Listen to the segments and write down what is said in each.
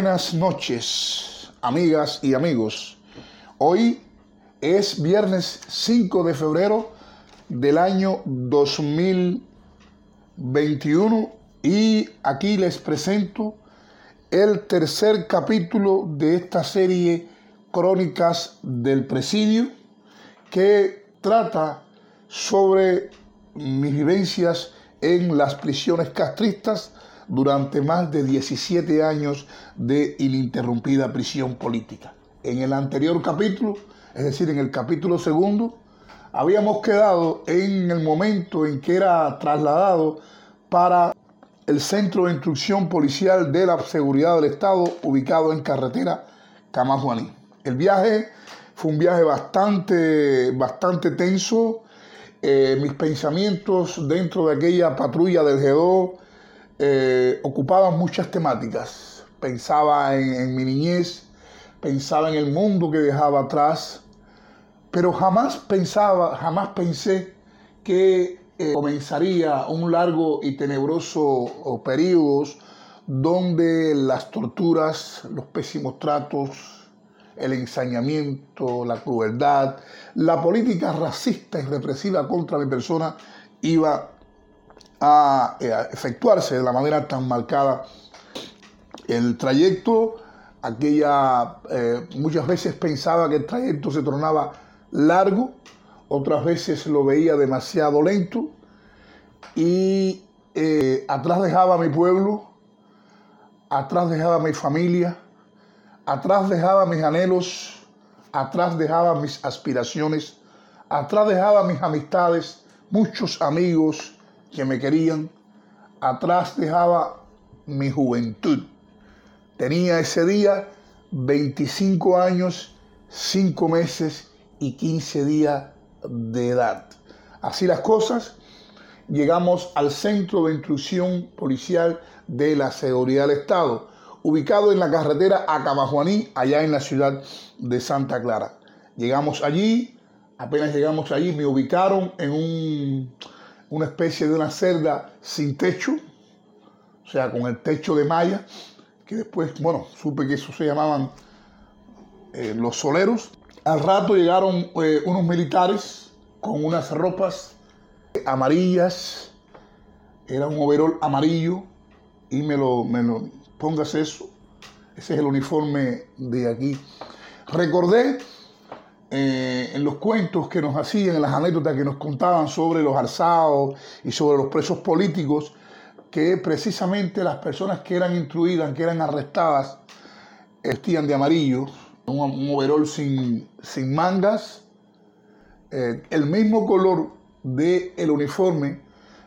Buenas noches, amigas y amigos. Hoy es viernes 5 de febrero del año 2021 y aquí les presento el tercer capítulo de esta serie Crónicas del Presidio que trata sobre mis vivencias en las prisiones castristas durante más de 17 años de ininterrumpida prisión política. En el anterior capítulo, es decir, en el capítulo segundo, habíamos quedado en el momento en que era trasladado para el Centro de Instrucción Policial de la Seguridad del Estado, ubicado en carretera Camajuaní. El viaje fue un viaje bastante, bastante tenso. Eh, mis pensamientos dentro de aquella patrulla del G2 eh, ocupaba muchas temáticas. Pensaba en, mi niñez, pensaba en el mundo que dejaba atrás, pero jamás pensaba, jamás pensé que eh, comenzaría un largo y tenebroso periodo donde las torturas, los pésimos tratos, el ensañamiento, la crueldad, la política racista y represiva contra mi persona iba eh, a, efectuarse de la manera tan marcada. El trayecto, aquella, eh, muchas veces pensaba que el trayecto se tornaba largo, otras veces lo veía demasiado lento y eh, atrás dejaba mi pueblo, atrás dejaba mi familia, atrás dejaba mis anhelos, atrás dejaba mis aspiraciones, atrás dejaba mis amistades, muchos amigos, que me querían, atrás dejaba mi juventud. Tenía ese día 25 años, 5 meses y 15 días de edad. Así las cosas, llegamos al Centro de Instrucción Policial de la Seguridad del Estado, ubicado en la carretera Acamajuaní, allá en la ciudad de Santa Clara. Llegamos allí, apenas llegamos allí, me ubicaron en un una especie de una celda sin techo, o sea, con el techo de malla, que después, bueno, supe que eso se llamaban eh, los soleros. Al rato llegaron eh, unos militares con unas ropas amarillas, era un overol amarillo, y me lo, me lo pongas eso, ese es el uniforme de aquí. Recordé eh, en los cuentos que nos hacían, en las anécdotas que nos contaban sobre los alzados y sobre los presos políticos, que precisamente las personas que eran instruidas, que eran arrestadas, vestían de amarillo, un, un overol sin, sin mangas, eh, el mismo color del el uniforme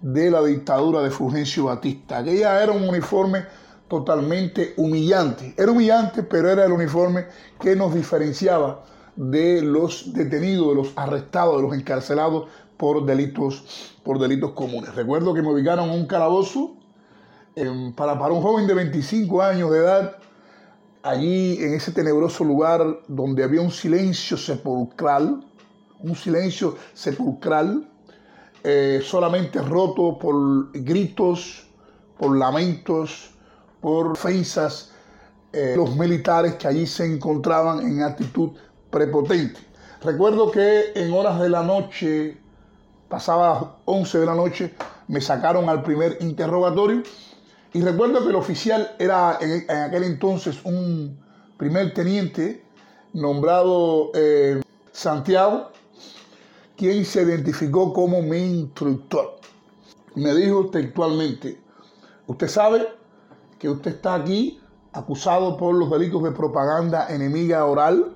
de la dictadura de Fulgencio Batista. Aquella era un uniforme totalmente humillante. Era humillante, pero era el uniforme que nos diferenciaba de los detenidos, de los arrestados, de los encarcelados por delitos, por delitos comunes. Recuerdo que me ubicaron en un calabozo para, para un joven de 25 años de edad, allí en ese tenebroso lugar donde había un silencio sepulcral, un silencio sepulcral, eh, solamente roto por gritos, por lamentos, por ofensas, eh, los militares que allí se encontraban en actitud prepotente. Recuerdo que en horas de la noche, pasadas 11 de la noche, me sacaron al primer interrogatorio y recuerdo que el oficial era en, aquel entonces un primer teniente nombrado eh, Santiago, quien se identificó como mi instructor. Me dijo textualmente, usted sabe que usted está aquí acusado por los delitos de propaganda enemiga oral,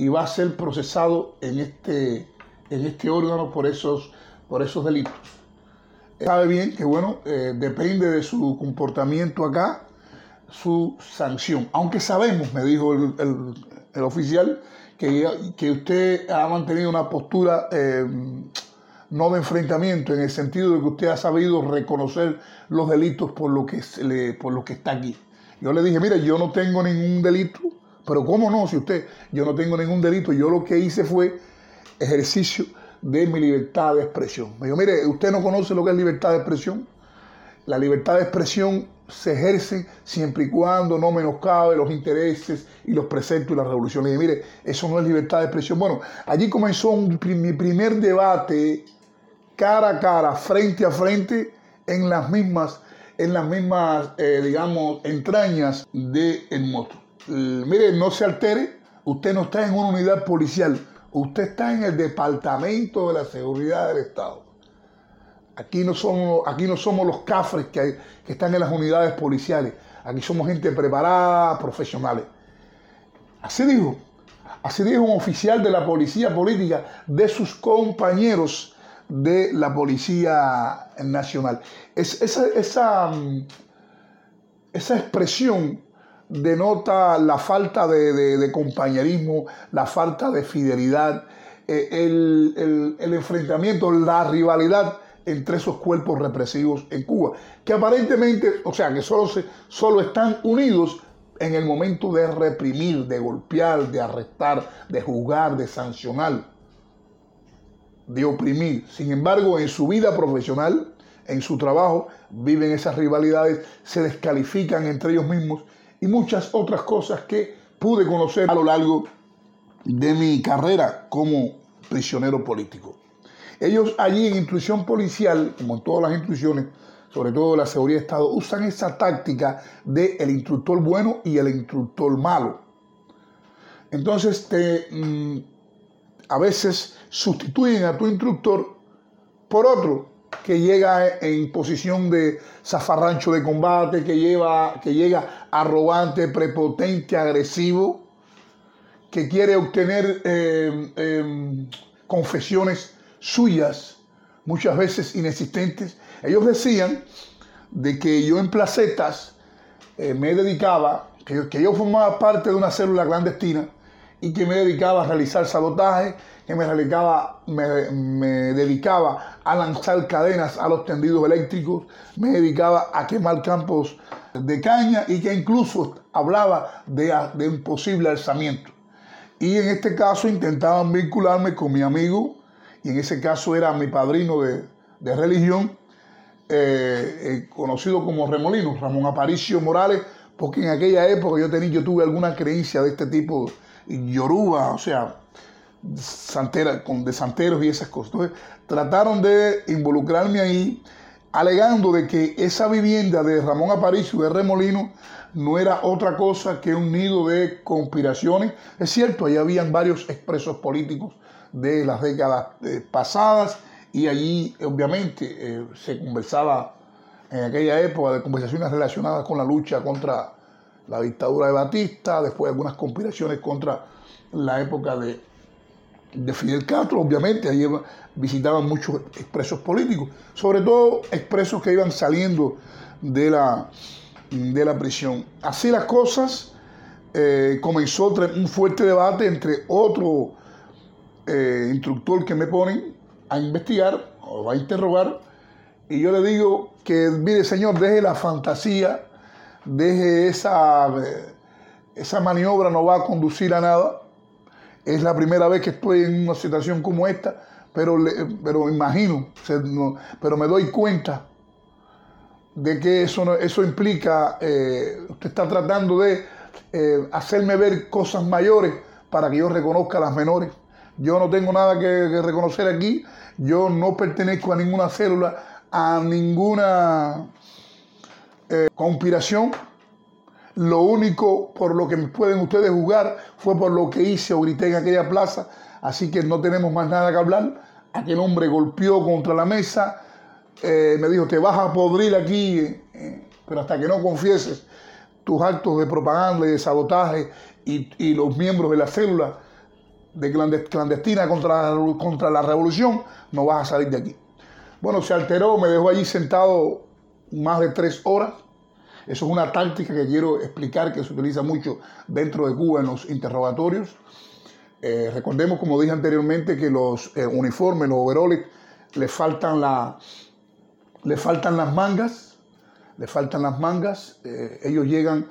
y va a ser procesado en este, en este órgano por esos, por esos delitos. Sabe bien que, bueno, eh, depende de su comportamiento acá, su sanción. Aunque sabemos, me dijo el, oficial, que, que, usted ha mantenido una postura eh, no de enfrentamiento, en el sentido de que usted ha sabido reconocer los delitos por lo que, por lo que está aquí. Yo le dije, mire, yo no tengo ningún delito, pero ¿cómo no? Si usted, yo no tengo ningún delito, yo lo que hice fue ejercicio de mi libertad de expresión. Me dijo, mire, usted no conoce lo que es libertad de expresión. La libertad de expresión se ejercen siempre y cuando no menoscabe los intereses y los preceptos de la revolución. Y mire, eso no es libertad de expresión. Bueno, allí comenzó mi primer debate cara a cara, frente a frente, en las mismas, en las mismas eh, digamos, entrañas del el moto. Mire, no se altere, usted no está en una unidad policial, usted está en el Departamento de la Seguridad del Estado. Aquí no somos, aquí no somos los cafres que, están en las unidades policiales. Aquí somos gente preparada, profesionales. Así dijo. Así dijo un oficial de la policía política de sus compañeros de la Policía Nacional. Es, esa, esa, esa expresión denota la falta de, compañerismo, la falta de fidelidad, eh, el, el, enfrentamiento, la rivalidad entre esos cuerpos represivos en Cuba, que aparentemente, o sea, que solo, se, solo están unidos en el momento de reprimir, de golpear, de arrestar, de juzgar, de sancionar, de oprimir. Sin embargo, en su vida profesional, en su trabajo, viven esas rivalidades, se descalifican entre ellos mismos y muchas otras cosas que pude conocer a lo largo de mi carrera como prisionero político. Ellos allí en instrucción policial, como en todas las instrucciones, sobre todo la seguridad de Estado, usan esa táctica de el instructor bueno y el instructor malo. Entonces te, mm, a veces sustituyen a tu instructor por otro que llega en posición de zafarrancho de combate, que, lleva, que llega arrogante, prepotente, agresivo, que quiere obtener eh, eh, confesiones suyas, muchas veces inexistentes. Ellos decían de que yo en placetas eh, me dedicaba, que, que yo formaba parte de una célula clandestina y que me dedicaba a realizar sabotaje, que me, dedicaba, me, dedicaba a lanzar cadenas a los tendidos eléctricos, me dedicaba a quemar campos de caña y que incluso hablaba de, de un posible alzamiento. Y en este caso intentaban vincularme con mi amigo y en ese caso era mi padrino de, religión, eh, eh, conocido como Remolino, Ramón Aparicio Morales, porque en aquella época yo, tenía, yo tuve alguna creencia de este tipo, yoruba, o sea, santera, con, de santeros y esas cosas. Entonces, trataron de involucrarme ahí, alegando de que esa vivienda de Ramón Aparicio de Remolino no era otra cosa que un nido de conspiraciones. Es cierto, ahí habían varios expresos políticos de las décadas eh, pasadas y allí obviamente eh, se conversaba en aquella época de conversaciones relacionadas con la lucha contra la dictadura de Batista, después algunas conspiraciones contra la época de, de Fidel Castro, obviamente, allí visitaban muchos expresos políticos, sobre todo expresos que iban saliendo de la, de la prisión. Así las cosas, eh, comenzó un fuerte debate entre otro eh, instructor que me ponen a investigar o a interrogar y yo le digo que, mire señor, deje la fantasía, deje esa, eh, esa maniobra, no va a conducir a nada. Es la primera vez que estoy en una situación como esta, pero, pero imagino, pero me doy cuenta de que eso, eso implica, eh, usted está tratando de hacerme ver cosas mayores para que yo reconozca las menores. Yo no tengo nada que, reconocer aquí. Yo no pertenezco a ninguna célula, a ninguna eh, conspiración. Lo único por lo que pueden ustedes jugar fue por lo que hice o grité en aquella plaza. Así que no tenemos más nada que hablar. Aquel hombre golpeó contra la mesa. Eh, me dijo, te vas a podrir aquí, eh, pero hasta que no confieses tus actos de propaganda y de sabotaje y, y los miembros de la célula de clandestina contra, contra la revolución, no vas a salir de aquí. Bueno, se alteró, me dejó allí sentado más de tres horas. Eso es una táctica que quiero explicar que se utiliza mucho dentro de Cuba en los interrogatorios. Eh, recordemos, como dije anteriormente, que los eh, uniformes, los overoles, le faltan, la, le faltan las mangas, le faltan las mangas. Eh, ellos llegan,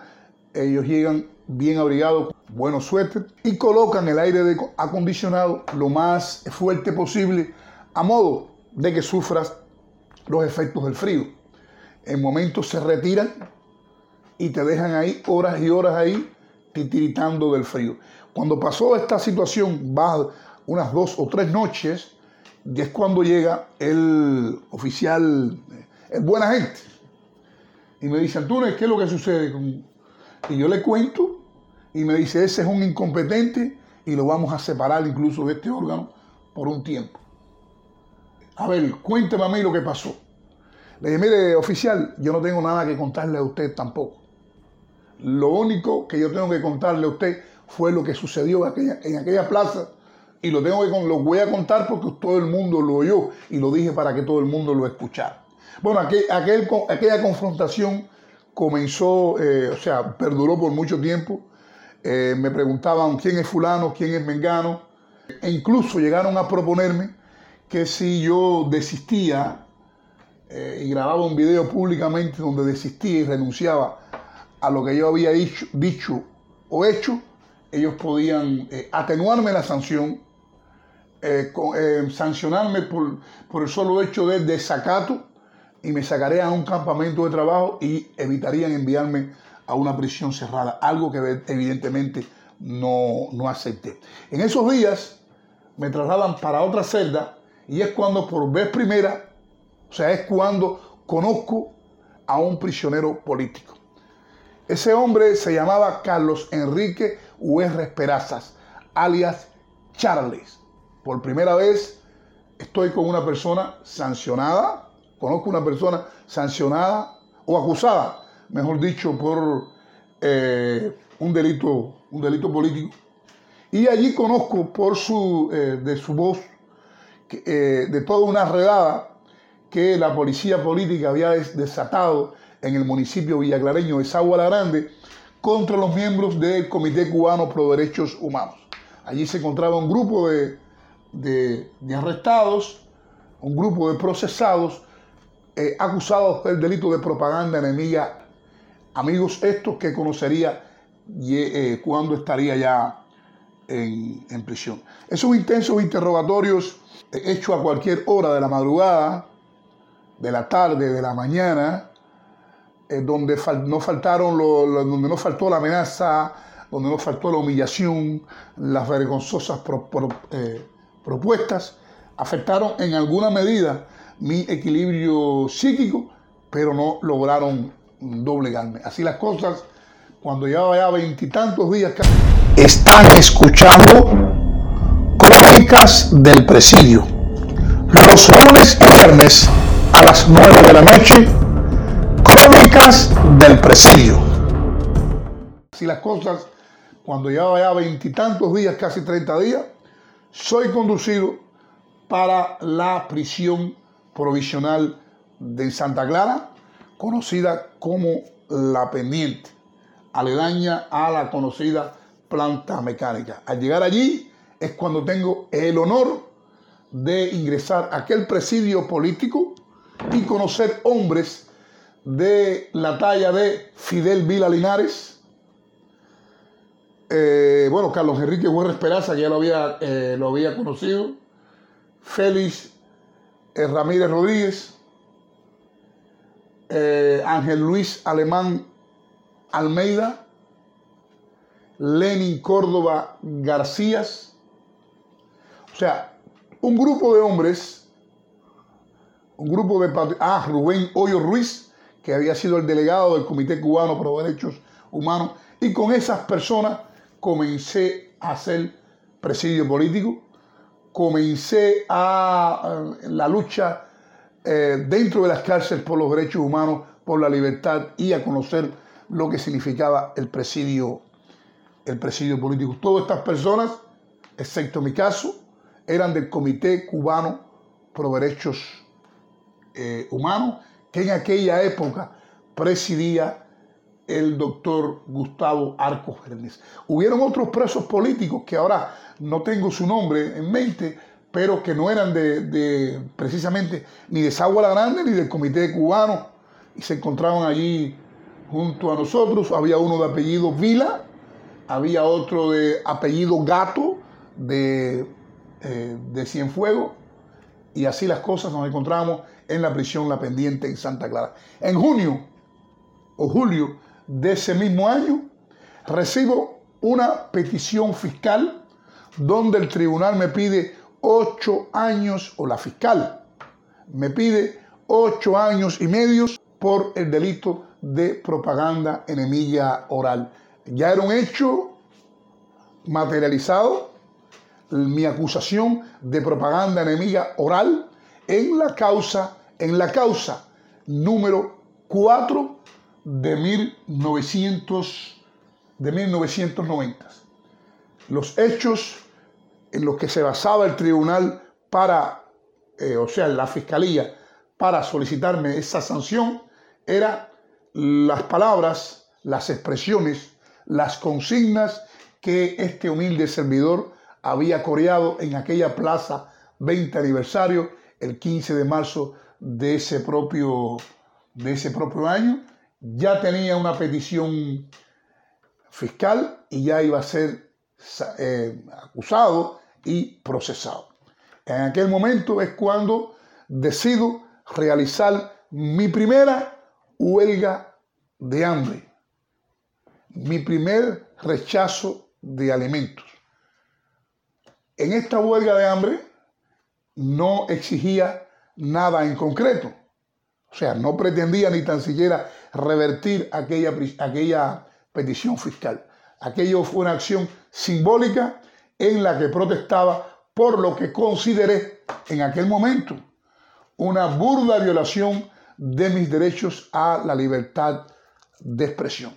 ellos llegan bien abrigados, buenos suéter y colocan el aire acondicionado lo más fuerte posible a modo de que sufras los efectos del frío. En momentos se retiran y te dejan ahí horas y horas ahí titiritando del frío. Cuando pasó esta situación, va unas dos o tres noches, y es cuando llega el oficial, es buena gente, y me dice, Antunes, ¿qué es lo que sucede? Y yo le cuento, y me dice, ese es un incompetente, y lo vamos a separar incluso de este órgano por un tiempo. A ver, cuénteme a mí lo que pasó. Le dije, mire, oficial, yo no tengo nada que contarle a usted tampoco. Lo único que yo tengo que contarle a usted fue lo que sucedió en aquella, plaza y lo tengo que lo voy a contar porque todo el mundo lo oyó y lo dije para que todo el mundo lo escuchara. Bueno, aquel, aquella confrontación comenzó, eh, o sea, perduró por mucho tiempo. Eh, me preguntaban quién es fulano, quién es mengano, e incluso llegaron a proponerme que si yo desistía eh, y grababa un video públicamente donde desistía y renunciaba a lo que yo había dicho, o hecho, ellos podían eh, atenuarme la sanción, eh, sancionarme por, por, el solo hecho de desacato y me sacarían a un campamento de trabajo y evitarían enviarme a una prisión cerrada, algo que evidentemente no, no acepté. En esos días me trasladan para otra celda y es cuando por vez primera, o sea, es cuando conozco a un prisionero político. Ese hombre se llamaba Carlos Enrique UR Esperazas, alias Charles. Por primera vez estoy con una persona sancionada, conozco una persona sancionada o acusada, mejor dicho, por eh, un, delito, un delito político. Y allí conozco por su, eh, de su voz, eh, de toda una redada que la policía política había desatado en el municipio villaclareño de Sagua Grande contra los miembros del Comité Cubano Pro Derechos Humanos. Allí se encontraba un grupo de, arrestados, un grupo de procesados eh, acusados del delito de propaganda enemiga. Amigos estos que conocería eh, cuando estaría ya en, en, prisión. Esos intensos interrogatorios eh, hechos a cualquier hora de la madrugada, de la tarde, de la mañana, eh, donde no faltaron donde no faltó la amenaza, donde no faltó la humillación, las vergonzosas eh, propuestas, afectaron en alguna medida mi equilibrio psíquico, pero no lograron doblegarme. Así las cosas, cuando llevaba ya veintitantos días... Están escuchando Crónicas del Presidio. Los lunes y viernes las nueve de la noche Crónicas del Presidio. Si las cosas, cuando llevaba ya veintitantos días, casi 30 días, soy conducido para la prisión provisional de Santa Clara, conocida como La Pendiente, aledaña a la conocida planta mecánica. Al llegar allí es cuando tengo el honor de ingresar a aquel presidio político y conocer hombres de la talla de Fidel Vila Linares, eh, bueno, Carlos Enrique Guerra Esperanza, que ya lo había, eh, lo había conocido, Félix eh, Ramírez Rodríguez, Ángel Luis Alemán Almeida, Lenin Córdoba García, o sea, un grupo de hombres, un grupo de... Ah, Rubén Hoyo Ruiz, que había sido el delegado del Comité Cubano por los Derechos Humanos, y con esas personas comencé a hacer presidio político, comencé a, la lucha eh, dentro de las cárceles por los derechos humanos, por la libertad y a conocer lo que significaba el presidio, el presidio político. Todas estas personas, excepto mi caso, eran del Comité Cubano por Derechos eh, Humanos que en aquella época presidía el doctor Gustavo Arcos Fernández. Hubieron otros presos políticos que ahora no tengo su nombre en mente, pero que no eran de, precisamente ni de Sagua la Grande ni del Comité Cubano y se encontraban allí junto a nosotros. Había uno de apellido Vila, había otro de apellido Gato de, eh, de Cienfuegos y así las cosas nos encontramos en la prisión La Pendiente en Santa Clara. En junio o julio de ese mismo año, recibo una petición fiscal donde el tribunal me pide ocho años, o la fiscal me pide ocho años y medio por el delito de propaganda enemiga oral. Ya era un hecho materializado mi acusación de propaganda enemiga oral en la causa, en la causa número 4 de, 1900, de 1990. Los hechos en los que se basaba el tribunal para, eh, o sea, la fiscalía, para solicitarme esa sanción, eran las palabras, las expresiones, las consignas que este humilde servidor había coreado en aquella plaza 20 aniversario el 15 de marzo de ese propio, de ese propio año. Ya tenía una petición fiscal y ya iba a ser eh, acusado y procesado. En aquel momento es cuando decido realizar mi primera huelga de hambre, mi primer rechazo de alimentos. En esta huelga de hambre no exigía nada en concreto. O sea, no pretendía ni tan siquiera revertir aquella, aquella petición fiscal. Aquello fue una acción simbólica en la que protestaba por lo que consideré en aquel momento una burda violación de mis derechos a la libertad de expresión.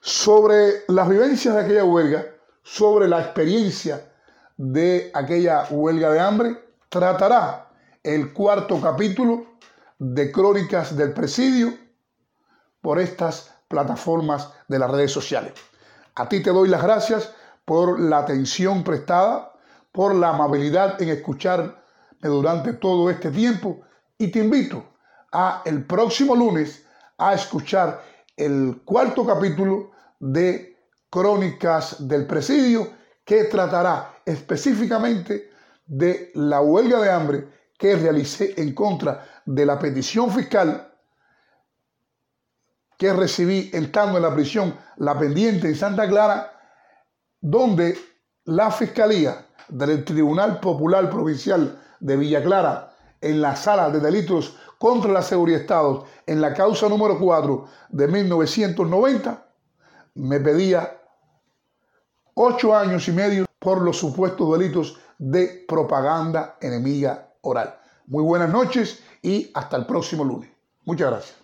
Sobre las vivencias de aquella huelga, sobre la experiencia de aquella huelga de hambre, tratará el cuarto capítulo de Crónicas del Presidio por estas plataformas de las redes sociales. A ti te doy las gracias por la atención prestada, por la amabilidad en escucharme durante todo este tiempo y te invito a el próximo lunes a escuchar el cuarto capítulo de Crónicas del Presidio que tratará específicamente de la huelga de hambre que realicé en contra de la petición fiscal que recibí estando en la prisión La Pendiente en Santa Clara, donde la Fiscalía del Tribunal Popular Provincial de Villa Clara, en la sala de delitos contra la seguridad de Estado, en la causa número 4 de 1990, me pedía ocho años y medio por los supuestos delitos de propaganda enemiga oral. Muy buenas noches y hasta el próximo lunes. Muchas gracias.